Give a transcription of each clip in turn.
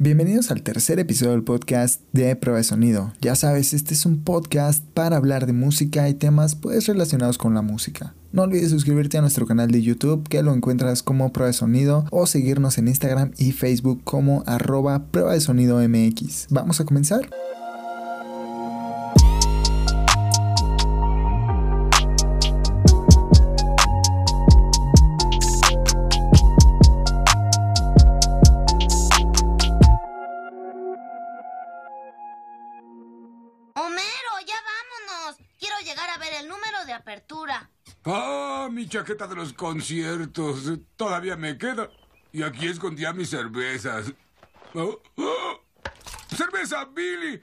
Bienvenidos al tercer episodio del podcast de Prueba de Sonido. Ya sabes, este es un podcast para hablar de música y temas pues relacionados con la música. No olvides suscribirte a nuestro canal de YouTube que lo encuentras como Prueba de Sonido o seguirnos en Instagram y Facebook como arroba Prueba de Sonido MX. ¿Vamos a comenzar? Chaqueta de los conciertos. Todavía me queda. Y aquí escondía mis cervezas. Oh, oh. ¡Cerveza, Billy!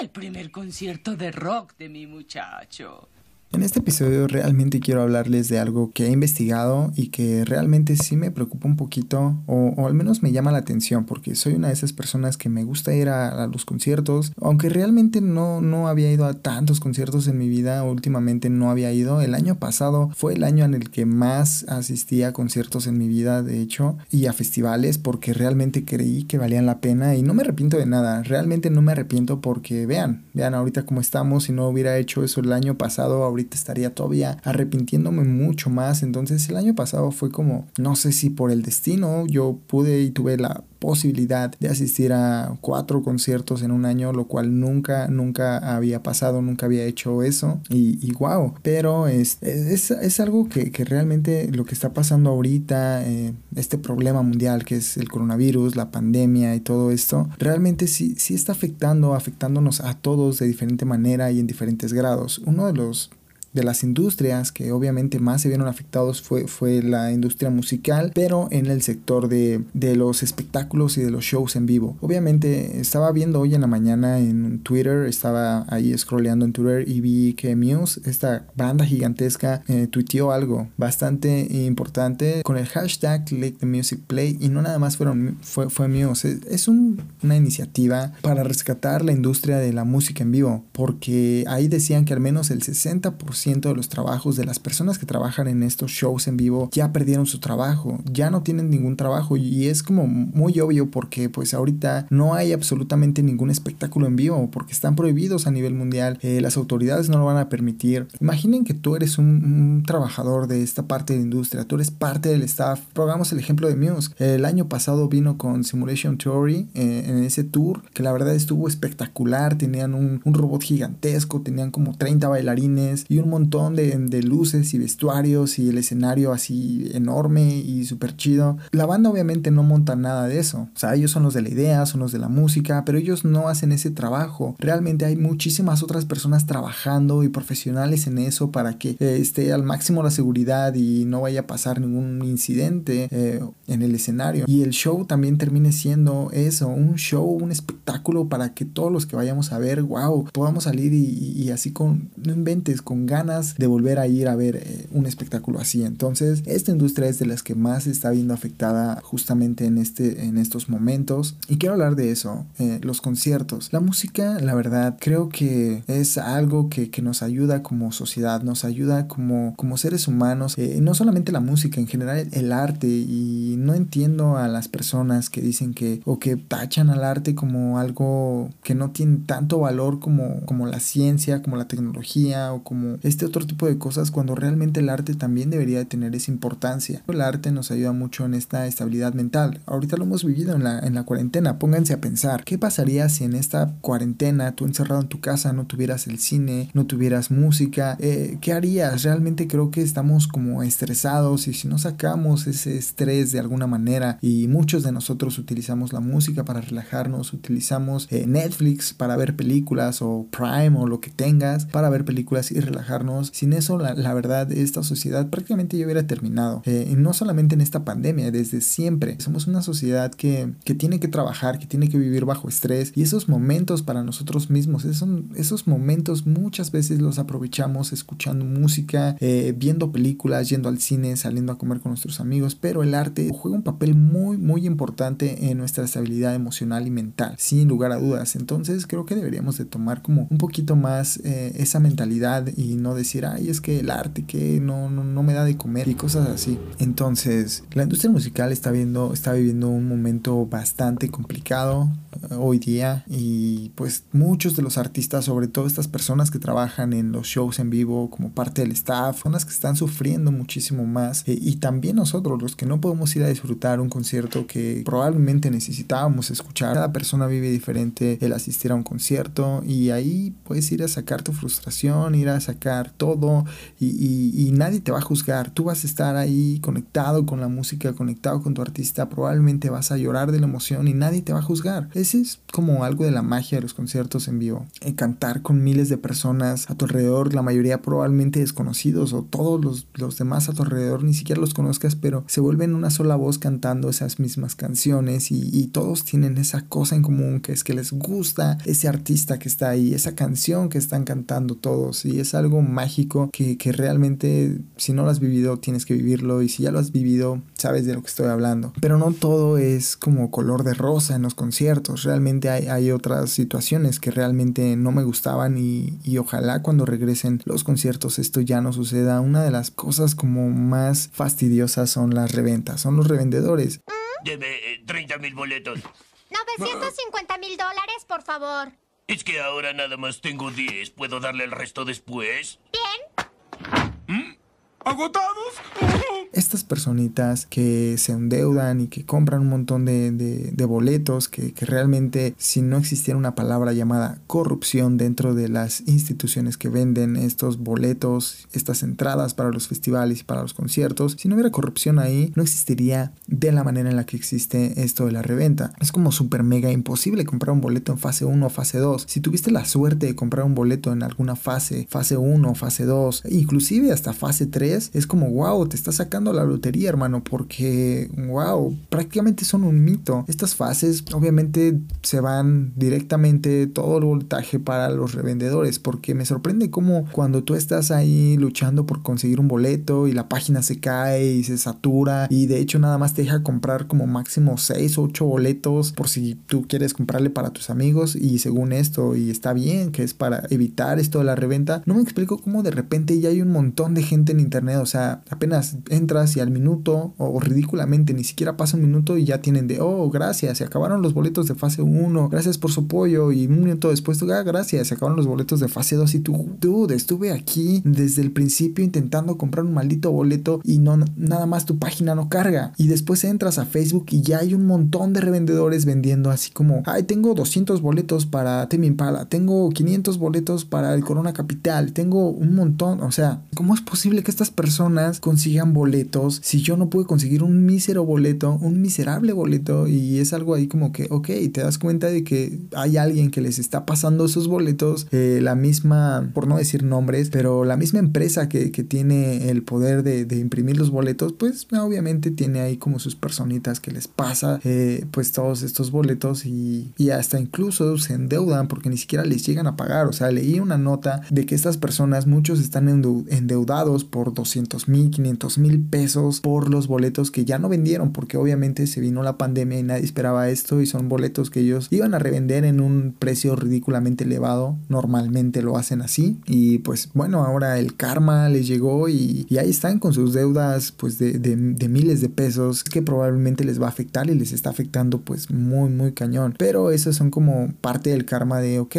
El primer concierto de rock de mi muchacho. En este episodio realmente quiero hablarles de algo que he investigado y que realmente sí me preocupa un poquito o, al menos me llama la atención porque soy una de esas personas que me gusta ir a, los conciertos, aunque realmente no, no había ido a tantos conciertos en mi vida, últimamente no había ido, el año pasado fue el año en el que más asistí a conciertos en mi vida de hecho y a festivales porque realmente creí que valían la pena y no me arrepiento de nada, realmente no me arrepiento porque vean, vean ahorita cómo estamos, si no hubiera hecho eso el año pasado, ahorita estaría todavía arrepintiéndome mucho más. Entonces el año pasado fue como, no sé si por el destino, yo pude y tuve la posibilidad de asistir a cuatro conciertos en un año, lo cual nunca, nunca había pasado, nunca había hecho eso. Y, wow, pero es, es, es algo que, que, realmente lo que está pasando ahorita, eh, este problema mundial que es el coronavirus, la pandemia y todo esto, realmente sí, sí está afectando, afectándonos a todos de diferente manera y en diferentes grados. Uno de los de las industrias que obviamente más se vieron afectados fue, fue la industria musical, pero en el sector de, de, los espectáculos y de los shows en vivo. Obviamente estaba viendo hoy en la mañana en Twitter, estaba ahí scrolleando en Twitter y vi que Muse, esta banda gigantesca, eh, tuiteó algo bastante importante con el hashtag Let the Music Play y no nada más fueron, fue, fue Muse, es, una iniciativa para rescatar la industria de la música en vivo, porque ahí decían que al menos el 60% de los trabajos de las personas que trabajan en estos shows en vivo ya perdieron su trabajo, ya no tienen ningún trabajo y es como muy obvio porque pues ahorita no hay absolutamente ningún espectáculo en vivo porque están prohibidos a nivel mundial, eh, las autoridades no lo van a permitir. Imaginen que tú eres un, trabajador de esta parte de la industria, tú eres parte del staff. Pongamos el ejemplo de Muse. El año pasado vino con Simulation Theory eh, en ese tour que la verdad estuvo espectacular, tenían un, un robot gigantesco, tenían como 30 bailarines y un montón de, de, luces y vestuarios y el escenario así enorme y súper chido. La banda obviamente no monta nada de eso. O sea, ellos son los de la idea, son los de la música, pero ellos no hacen ese trabajo. Realmente hay muchísimas otras personas trabajando y profesionales en eso para que eh, esté al máximo la seguridad y no vaya a pasar ningún incidente eh, en el escenario. Y el show también termine siendo eso, un show, un espectáculo para que todos los que vayamos a ver, wow, podamos salir y, y así con, no inventes, con ganas de volver a ir a ver eh, un espectáculo así. Entonces, esta industria es de las que más se está viendo afectada justamente en, este, en estos momentos. Y quiero hablar de eso, eh, los conciertos. La música, la verdad, creo que es algo que, que nos ayuda como sociedad, nos ayuda como, como seres humanos. Eh, no solamente la música, en general el arte. Y no entiendo a las personas que dicen que o que tachan al arte como algo que no tiene tanto valor como, como la ciencia, como la tecnología o como este otro tipo de cosas cuando realmente el arte también debería de tener esa importancia. El arte nos ayuda mucho en esta estabilidad mental. Ahorita lo hemos vivido en la, en la cuarentena. Pónganse a pensar, ¿qué pasaría si en esta cuarentena tú encerrado en tu casa no tuvieras el cine, no tuvieras música? Eh, ¿Qué harías? Realmente creo que estamos como estresados y si no sacamos ese estrés de alguna manera y muchos de nosotros utilizamos la música para relajarnos, utilizamos eh, Netflix para ver películas o Prime o lo que tengas para ver películas y sin eso, la, verdad, esta sociedad prácticamente ya hubiera terminado. Eh, no solamente en esta pandemia, desde siempre. Somos una sociedad que, que, tiene que trabajar, que tiene que vivir bajo estrés. Y esos momentos para nosotros mismos, esos, esos momentos muchas veces los aprovechamos escuchando música, eh, viendo películas, yendo al cine, saliendo a comer con nuestros amigos. Pero el arte juega un papel muy, muy importante en nuestra estabilidad emocional y mental, sin lugar a dudas. Entonces creo que deberíamos de tomar como un poquito más eh, esa mentalidad y no no decir, ay, es que el arte que no, no, no me da de comer y cosas así. Entonces, la industria musical está, viendo, está viviendo un momento bastante complicado eh, hoy día y pues muchos de los artistas, sobre todo estas personas que trabajan en los shows en vivo como parte del staff, son las que están sufriendo muchísimo más eh, y también nosotros, los que no podemos ir a disfrutar un concierto que probablemente necesitábamos escuchar. Cada persona vive diferente el asistir a un concierto y ahí puedes ir a sacar tu frustración, ir a sacar todo y, nadie te va a juzgar. Tú vas a estar ahí conectado con la música, conectado con tu artista, probablemente vas a llorar de la emoción y nadie te va a juzgar. Ese es como algo de la magia de los conciertos en vivo. En cantar con miles de personas a tu alrededor, la mayoría probablemente desconocidos o todos los, los demás a tu alrededor ni siquiera los conozcas, pero se vuelven una sola voz cantando esas mismas canciones y, y todos tienen esa cosa en común que es que les gusta ese artista que está ahí, esa canción que están cantando todos y es algo mágico que, que realmente si no lo has vivido tienes que vivirlo y si ya lo has vivido sabes de lo que estoy hablando. Pero no todo es como color de rosa en los conciertos, realmente hay, hay otras situaciones que realmente no me gustaban y, y ojalá cuando regresen los conciertos esto ya no suceda. Una de las cosas como más fastidiosas son las reventas, son los revendedores. Debe 30 eh, mil boletos. 950 mil dólares, por favor. Es que ahora nada más tengo 10. ¿Puedo darle el resto después? ¿Agotados? estas personitas que se endeudan y que compran un montón de, boletos, que, que, realmente si no existiera una palabra llamada corrupción dentro de las instituciones que venden estos boletos, estas entradas para los festivales y para los conciertos, si no hubiera corrupción ahí, no existiría de la manera en la que existe esto de la reventa. Es como súper mega imposible comprar un boleto en fase 1 o fase 2. Si tuviste la suerte de comprar un boleto en alguna fase, fase 1, fase 2, inclusive hasta fase 3, es como wow, te está sacando la lotería, hermano, porque, wow, prácticamente son un mito. Estas fases obviamente se van directamente todo el voltaje para los revendedores, porque me sorprende cómo cuando tú estás ahí luchando por conseguir un boleto y la página se cae y se satura y de hecho nada más te deja comprar como máximo 6 o 8 boletos por si tú quieres comprarle para tus amigos y según esto y está bien que es para evitar esto de la reventa, no me explico cómo de repente ya hay un montón de gente en internet, o sea, apenas entra y al minuto o, ridículamente ni siquiera pasa un minuto y ya tienen de, oh, gracias, se acabaron los boletos de fase 1, gracias por su apoyo y un minuto después, ah, gracias, se acabaron los boletos de fase 2 y tú, dude, estuve aquí desde el principio intentando comprar un maldito boleto y no, nada más tu página no carga. Y después entras a Facebook y ya hay un montón de revendedores vendiendo así como, ay, tengo 200 boletos para Temi Impala, tengo 500 boletos para el Corona Capital, tengo un montón, o sea, ¿cómo es posible que estas personas consigan boletos? si yo no pude conseguir un mísero boleto, un miserable boleto y es algo ahí como que, ok, te das cuenta de que hay alguien que les está pasando esos boletos, eh, la misma, por no decir nombres, pero la misma empresa que, que tiene el poder de, imprimir los boletos, pues obviamente tiene ahí como sus personitas que les pasa eh, pues todos estos boletos y, y hasta incluso se endeudan porque ni siquiera les llegan a pagar, o sea, leí una nota de que estas personas, muchos están endeudados por 200 mil, 500 mil pesos por los boletos que ya no vendieron porque obviamente se vino la pandemia y nadie esperaba esto y son boletos que ellos iban a revender en un precio ridículamente elevado. Normalmente lo hacen así y pues bueno ahora el karma les llegó y, ahí están con sus deudas pues de, de, miles de pesos que probablemente les va a afectar y les está afectando pues muy muy cañón. Pero esos son como parte del karma de ok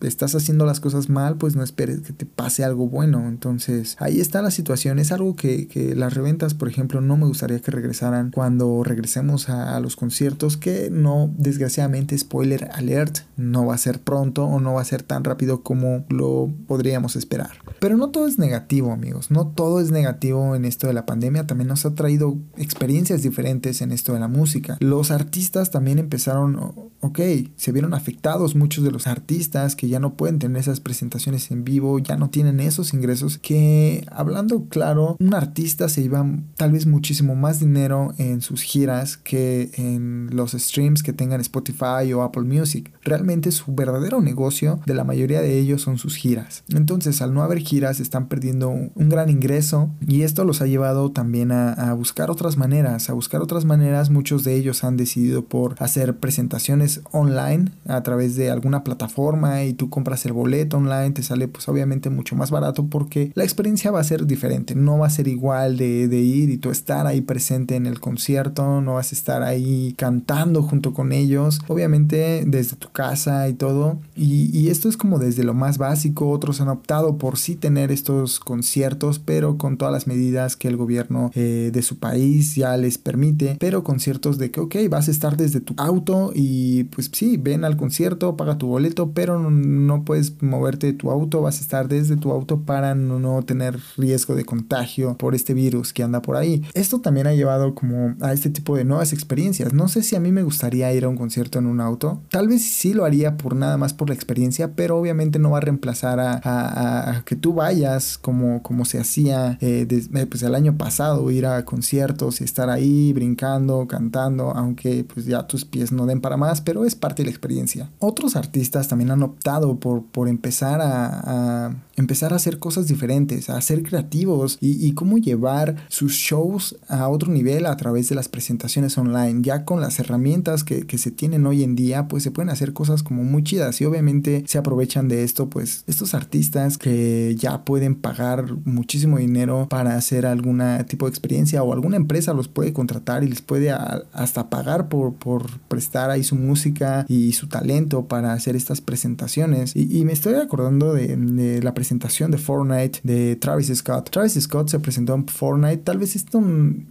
estás haciendo las cosas mal pues no esperes que te pase algo bueno. Entonces ahí está la situación es algo que, que las ventas, por ejemplo, no me gustaría que regresaran cuando regresemos a, los conciertos, que no, desgraciadamente, spoiler alert, no va a ser pronto o no va a ser tan rápido como lo podríamos esperar. Pero no todo es negativo, amigos, no todo es negativo en esto de la pandemia, también nos ha traído experiencias diferentes en esto de la música. Los artistas también empezaron, ok, se vieron afectados muchos de los artistas que ya no pueden tener esas presentaciones en vivo, ya no tienen esos ingresos, que hablando Claro, un artista se iba tal vez muchísimo más dinero en sus giras que en los streams que tengan Spotify o Apple Music. Realmente su verdadero negocio de la mayoría de ellos son sus giras. Entonces al no haber giras están perdiendo un gran ingreso y esto los ha llevado también a, a buscar otras maneras, a buscar otras maneras. Muchos de ellos han decidido por hacer presentaciones online a través de alguna plataforma y tú compras el boleto online, te sale pues obviamente mucho más barato porque la experiencia va a ser diferente, no va a ser igual de, de ir y tú estar ahí presente en el concierto, no vas a estar ahí cantando junto con ellos, obviamente desde tu casa y todo. Y, y esto es como desde lo más básico, otros han optado por sí tener estos conciertos, pero con todas las medidas que el gobierno eh, de su país ya les permite, pero conciertos de que, ok, vas a estar desde tu auto y pues sí, ven al concierto, paga tu boleto, pero no, no puedes moverte de tu auto, vas a estar desde tu auto para no, no tener riesgo de contagio por este virus que anda por ahí. Esto también ha llevado como a este tipo de nuevas experiencias. No sé si a mí me gustaría ir a un concierto en un auto. Tal vez sí lo haría por nada más por la experiencia, pero obviamente no va a reemplazar a, a, que tú vayas como, como se hacía eh, desde, pues el año pasado, ir a conciertos y estar ahí brincando, cantando, aunque pues ya tus pies no den para más, pero es parte de la experiencia. Otros artistas también han optado por, por empezar a, a empezar a hacer cosas diferentes, a ser creativos y, cómo llevar sus shows a otro nivel a través de las presentaciones online. Ya con las herramientas que, que, se tienen hoy en día, pues se pueden hacer cosas como muy chidas y obviamente se aprovechan de esto, pues estos artistas que ya pueden pagar muchísimo dinero para hacer algún tipo de experiencia o alguna empresa los puede contratar y les puede hasta pagar por, por prestar ahí su música y su talento para hacer estas presentaciones. Y, me estoy acordando de, la presentación de Fortnite de Travis Scott. Travis Scott se presentó en Fortnite. Tal vez esto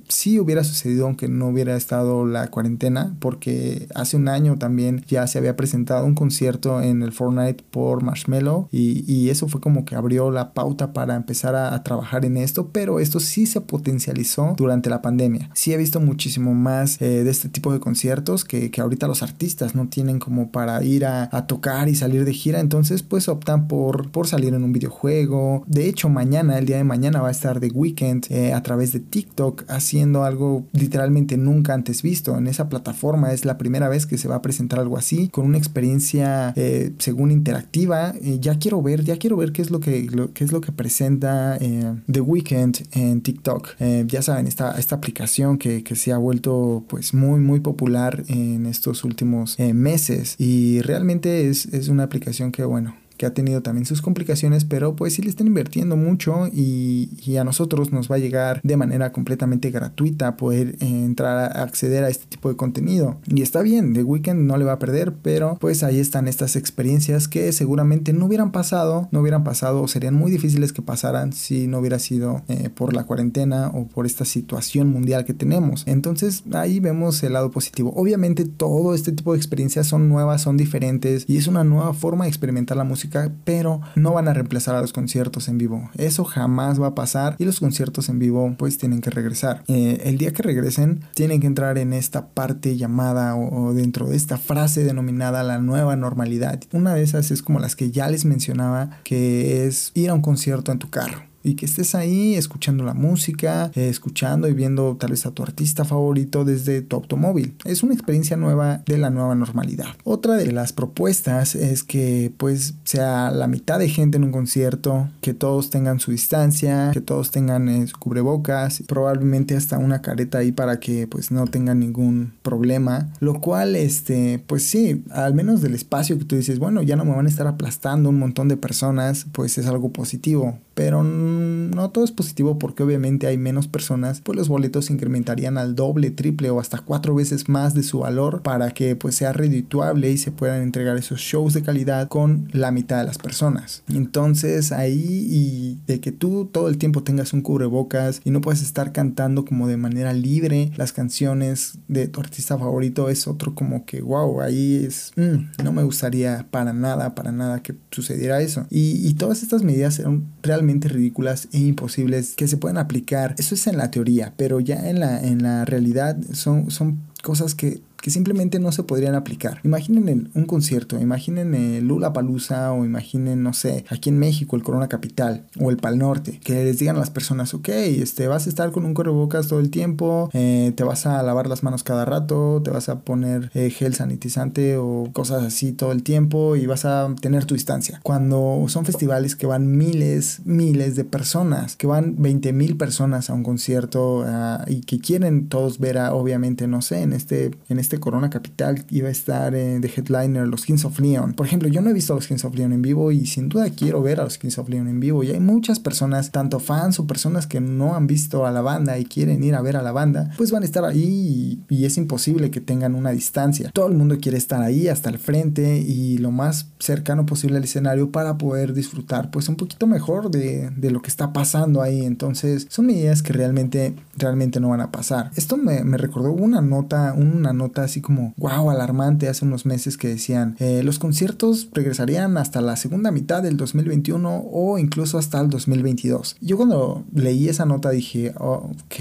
sí hubiera sucedido aunque no hubiera estado la cuarentena, porque hace un año también ya se había presentado un concierto en el Fortnite por Marshmello y, eso fue como que abrió la pauta para empezar a, trabajar en esto, pero esto sí se potencializó durante la pandemia. Sí he visto muchísimo más eh, de este tipo de conciertos que, que, ahorita los artistas no tienen como para ir a, a tocar y salir de gira, entonces pues optan por, por salir en un video juego. De hecho, mañana, el día de mañana, va a estar The Weeknd eh, a través de TikTok haciendo algo literalmente nunca antes visto. En esa plataforma es la primera vez que se va a presentar algo así, con una experiencia eh, según interactiva. Eh, ya quiero ver, ya quiero ver qué es lo que, qué es lo que presenta The Weeknd en TikTok. ya saben, esta, esta aplicación que, que, se ha vuelto pues muy, muy popular en estos últimos meses. Y realmente es, es una aplicación que, bueno, que ha tenido también sus complicaciones, pero pues sí le están invirtiendo mucho y, a nosotros nos va a llegar de manera completamente gratuita poder entrar a acceder a este tipo de contenido. Y está bien, The Weeknd no le va a perder, pero pues ahí están estas experiencias que seguramente no hubieran pasado, no hubieran pasado o serían muy difíciles que pasaran si no hubiera sido eh, por la cuarentena o por esta situación mundial que tenemos. Entonces ahí vemos el lado positivo. Obviamente todo este tipo de experiencias son nuevas, son diferentes y es una nueva forma de experimentar la música pero no van a reemplazar a los conciertos en vivo. Eso jamás va a pasar y los conciertos en vivo pues tienen que regresar. Eh, el día que regresen tienen que entrar en esta parte llamada o, o, dentro de esta frase denominada la nueva normalidad. Una de esas es como las que ya les mencionaba, que es ir a un concierto en tu carro y que estés ahí escuchando la música, eh, escuchando y viendo tal vez a tu artista favorito desde tu automóvil. Es una experiencia nueva de la nueva normalidad. Otra de las propuestas es que pues sea la mitad de gente en un concierto, que todos tengan su distancia, que todos tengan eh, cubrebocas, probablemente hasta una careta ahí para que pues no tengan ningún problema, lo cual este pues sí, al menos del espacio que tú dices, bueno, ya no me van a estar aplastando un montón de personas, pues es algo positivo, pero no todo es positivo porque obviamente hay menos personas, pues los boletos incrementarían al doble, triple o hasta cuatro veces más de su valor para que pues sea redituable y se puedan entregar esos shows de calidad con la mitad de las personas. Entonces ahí y de que tú todo el tiempo tengas un cubrebocas y no puedes estar cantando como de manera libre las canciones de tu artista favorito es otro como que wow, ahí es, mmm, no me gustaría para nada, para nada que sucediera eso. Y, y todas estas medidas son realmente ridículas imposibles que se pueden aplicar. Eso es en la teoría, pero ya en la, en la realidad son, son cosas que que simplemente no se podrían aplicar. Imaginen un concierto, imaginen Lula Palusa o imaginen, no sé, aquí en México el Corona Capital o el Pal Norte, que les digan a las personas, ok, este, vas a estar con un bocas todo el tiempo, eh, te vas a lavar las manos cada rato, te vas a poner eh, gel sanitizante o cosas así todo el tiempo y vas a tener tu distancia. Cuando son festivales que van miles, miles de personas, que van 20 mil personas a un concierto ah, y que quieren todos ver a, obviamente, no sé, en este, en este Corona Capital iba a estar eh, de headliner los Kings of Leon. Por ejemplo, yo no he visto a los Kings of Leon en vivo y sin duda quiero ver a los Kings of Leon en vivo y hay muchas personas, tanto fans o personas que no han visto a la banda y quieren ir a ver a la banda, pues van a estar ahí y, es imposible que tengan una distancia. Todo el mundo quiere estar ahí hasta el frente y lo más cercano posible al escenario para poder disfrutar pues un poquito mejor de, de lo que está pasando ahí. Entonces son medidas que realmente, realmente no van a pasar. Esto me, me recordó una nota, una nota así como, wow, alarmante hace unos meses que decían, eh, los conciertos regresarían hasta la segunda mitad del 2021 o incluso hasta el 2022. Yo cuando leí esa nota dije, oh, ok,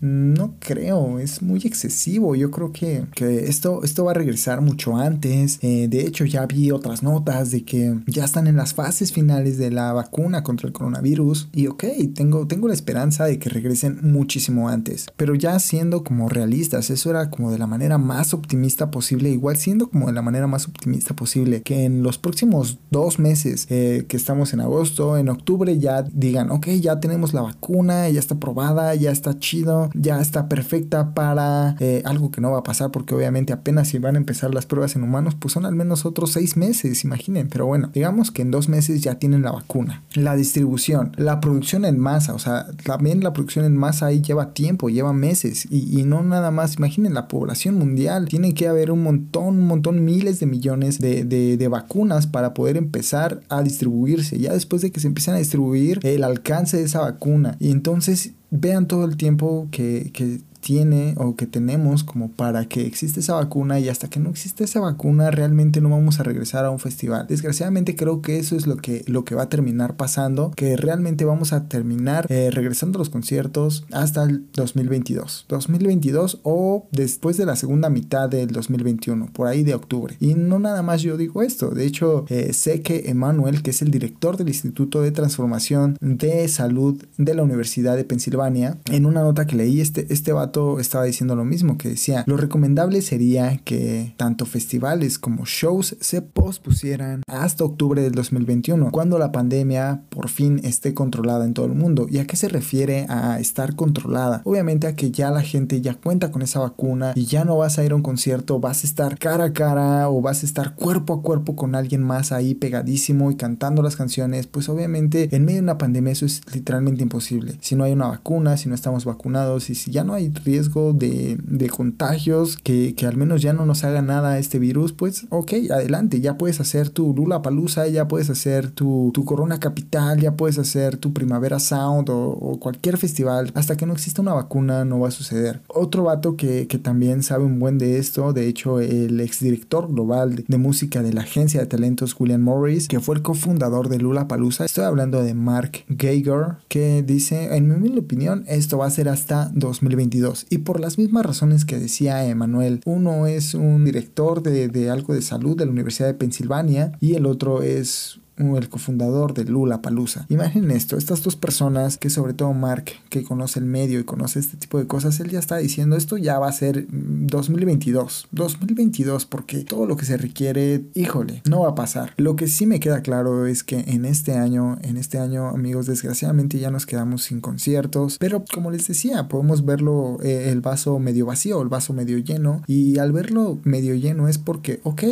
no creo, es muy excesivo. Yo creo que, que esto, esto va a regresar mucho antes. Eh, de hecho, ya vi otras notas de que ya están en las fases finales de la vacuna contra el coronavirus. Y ok, tengo, tengo la esperanza de que regresen muchísimo antes. Pero ya siendo como realistas, eso era como de la manera más optimista posible. Igual siendo como de la manera más optimista posible. Que en los próximos dos meses eh, que estamos en agosto, en octubre ya digan, ok, ya tenemos la vacuna, ya está probada, ya está chido ya está perfecta para eh, algo que no va a pasar porque obviamente apenas si van a empezar las pruebas en humanos pues son al menos otros seis meses, imaginen, pero bueno, digamos que en dos meses ya tienen la vacuna. La distribución, la producción en masa, o sea, también la producción en masa ahí lleva tiempo, lleva meses y, no nada más, imaginen la población mundial, tiene que haber un montón, un montón, miles de millones de, de vacunas para poder empezar a distribuirse. Ya después de que se empiezan a distribuir el alcance de esa vacuna y entonces vean todo el tiempo que, que tiene o que tenemos como para que existe esa vacuna y hasta que no existe esa vacuna realmente no vamos a regresar a un festival. Desgraciadamente creo que eso es lo que, lo que va a terminar pasando, que realmente vamos a terminar eh, regresando a los conciertos hasta el 2022. 2022 o después de la segunda mitad del 2021, por ahí de octubre. Y no nada más yo digo esto, de hecho eh, sé que Emanuel, que es el director del Instituto de Transformación de Salud de la Universidad de Pensilvania, en una nota que leí este, este vato estaba diciendo lo mismo, que decía, lo recomendable sería que tanto festivales como shows se pospusieran hasta octubre del 2021, cuando la pandemia por fin esté controlada en todo el mundo. ¿Y a qué se refiere a estar controlada? Obviamente a que ya la gente ya cuenta con esa vacuna y ya no vas a ir a un concierto, vas a estar cara a cara o vas a estar cuerpo a cuerpo con alguien más ahí pegadísimo y cantando las canciones, pues obviamente en medio de una pandemia eso es literalmente imposible. Si no hay una vacuna, si no estamos vacunados y si ya no hay riesgo de, contagios, que, al menos ya no nos haga nada este virus, pues ok, adelante, ya puedes hacer tu Lula Palusa, ya puedes hacer tu, Corona Capital, ya puedes hacer tu Primavera Sound o, cualquier festival. Hasta que no exista una vacuna no va a suceder. Otro vato que, también sabe un buen de esto, de hecho el exdirector global de, música de la agencia de talentos William Morris, que fue el cofundador de Lula Palusa, estoy hablando de Mark Geiger, que dice, en mi opinión, esto va a ser hasta 2022. Y por las mismas razones que decía Emanuel, uno es un director de, de algo de salud de la Universidad de Pensilvania y el otro es el cofundador de Lula Palusa. Imaginen esto, estas dos personas, que sobre todo Mark, que conoce el medio y conoce este tipo de cosas, él ya está diciendo esto ya va a ser 2022. 2022, porque todo lo que se requiere, híjole, no va a pasar. Lo que sí me queda claro es que en este año, en este año, amigos, desgraciadamente ya nos quedamos sin conciertos, pero como les decía, podemos verlo eh, el vaso medio vacío, el vaso medio lleno, y al verlo medio lleno es porque, ok,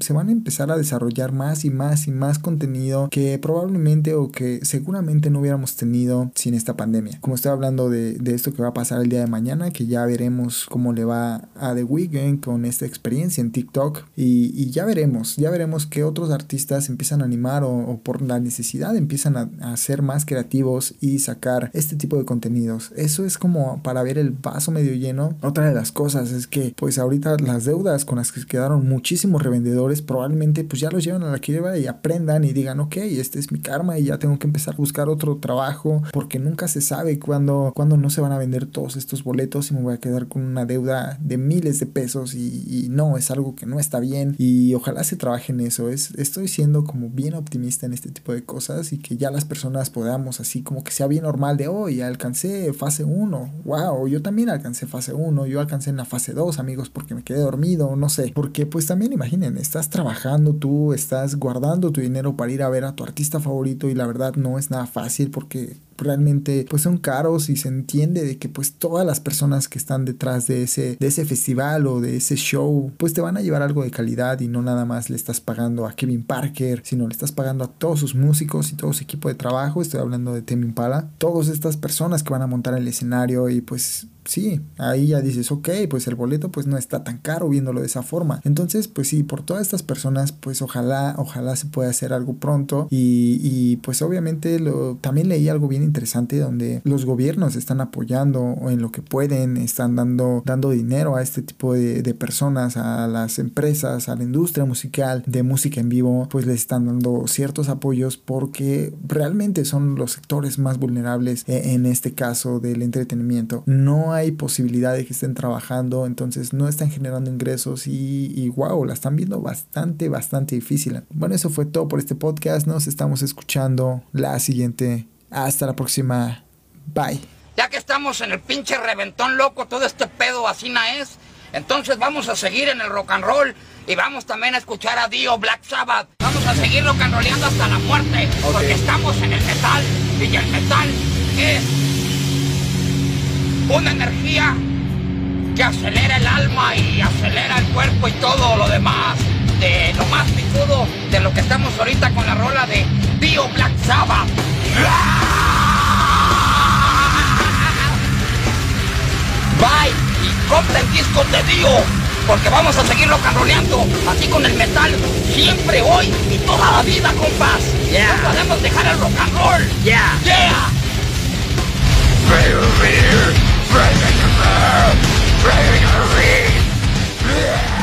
se van a empezar a desarrollar más y más y más contenido que probablemente o que seguramente no hubiéramos tenido sin esta pandemia. Como estoy hablando de, esto que va a pasar el día de mañana, que ya veremos cómo le va a The Weeknd con esta experiencia en TikTok y, ya veremos, ya veremos que otros artistas empiezan a animar o, por la necesidad empiezan a, a, ser más creativos y sacar este tipo de contenidos. Eso es como para ver el vaso medio lleno. Otra de las cosas es que pues ahorita las deudas con las que quedaron muchísimos revendedores probablemente pues ya los llevan a la quiebra y aprendan y digan, ok, este es mi karma y ya tengo que empezar a buscar otro trabajo porque nunca se sabe cuándo, cuándo no se van a vender todos estos boletos y me voy a quedar con una deuda de miles de pesos y, no, es algo que no está bien y ojalá se trabaje en eso. Es, estoy siendo como bien optimista en este tipo de cosas y que ya las personas podamos así como que sea bien normal de, ya alcancé fase 1, wow, yo también alcancé fase 1, yo alcancé en la fase 2, amigos, porque me quedé dormido, no sé, porque pues también imaginen, estás trabajando tú, estás guardando tu dinero para ir a ver a tu artista favorito y la verdad no es nada fácil porque realmente pues son caros y se entiende de que pues todas las personas que están detrás de ese, de ese festival o de ese show pues te van a llevar algo de calidad y no nada más le estás pagando a Kevin Parker, sino le estás pagando a todos sus músicos y todo su equipo de trabajo, estoy hablando de Temi Impala, todas estas personas que van a montar el escenario y pues sí, ahí ya dices, ok, pues el boleto pues no está tan caro viéndolo de esa forma. Entonces, pues sí, por todas estas personas, pues ojalá, ojalá se pueda hacer algo pronto. Y, y pues obviamente lo, también leí algo bien interesante donde los gobiernos están apoyando en lo que pueden, están dando, dando dinero a este tipo de, personas, a las empresas, a la industria musical de música en vivo, pues les están dando ciertos apoyos porque realmente son los sectores más vulnerables e, en este caso del entretenimiento. No hay posibilidad de que estén trabajando, entonces no están generando ingresos y wow, la están viendo bastante, bastante difícil. Bueno, eso fue todo por este podcast. Nos estamos escuchando la siguiente. Hasta la próxima. Bye. Ya que estamos en el pinche reventón loco, todo este pedo así es, entonces vamos a seguir en el rock and roll y vamos también a escuchar a Dio Black Sabbath. Vamos a seguir rock and rollando hasta la muerte, porque estamos en el metal y el metal es una energía que acelera el alma y acelera el cuerpo y todo lo demás. De lo más picudo de lo que estamos ahorita con la rola de Dio Black Sabbath. Bye y compra el disco de Dio, porque vamos a seguirlo cabroneando, así con el metal, siempre, hoy y toda la vida, compas. Yeah. No podemos dejar el rock and roll. Yeah. Yeah. yeah.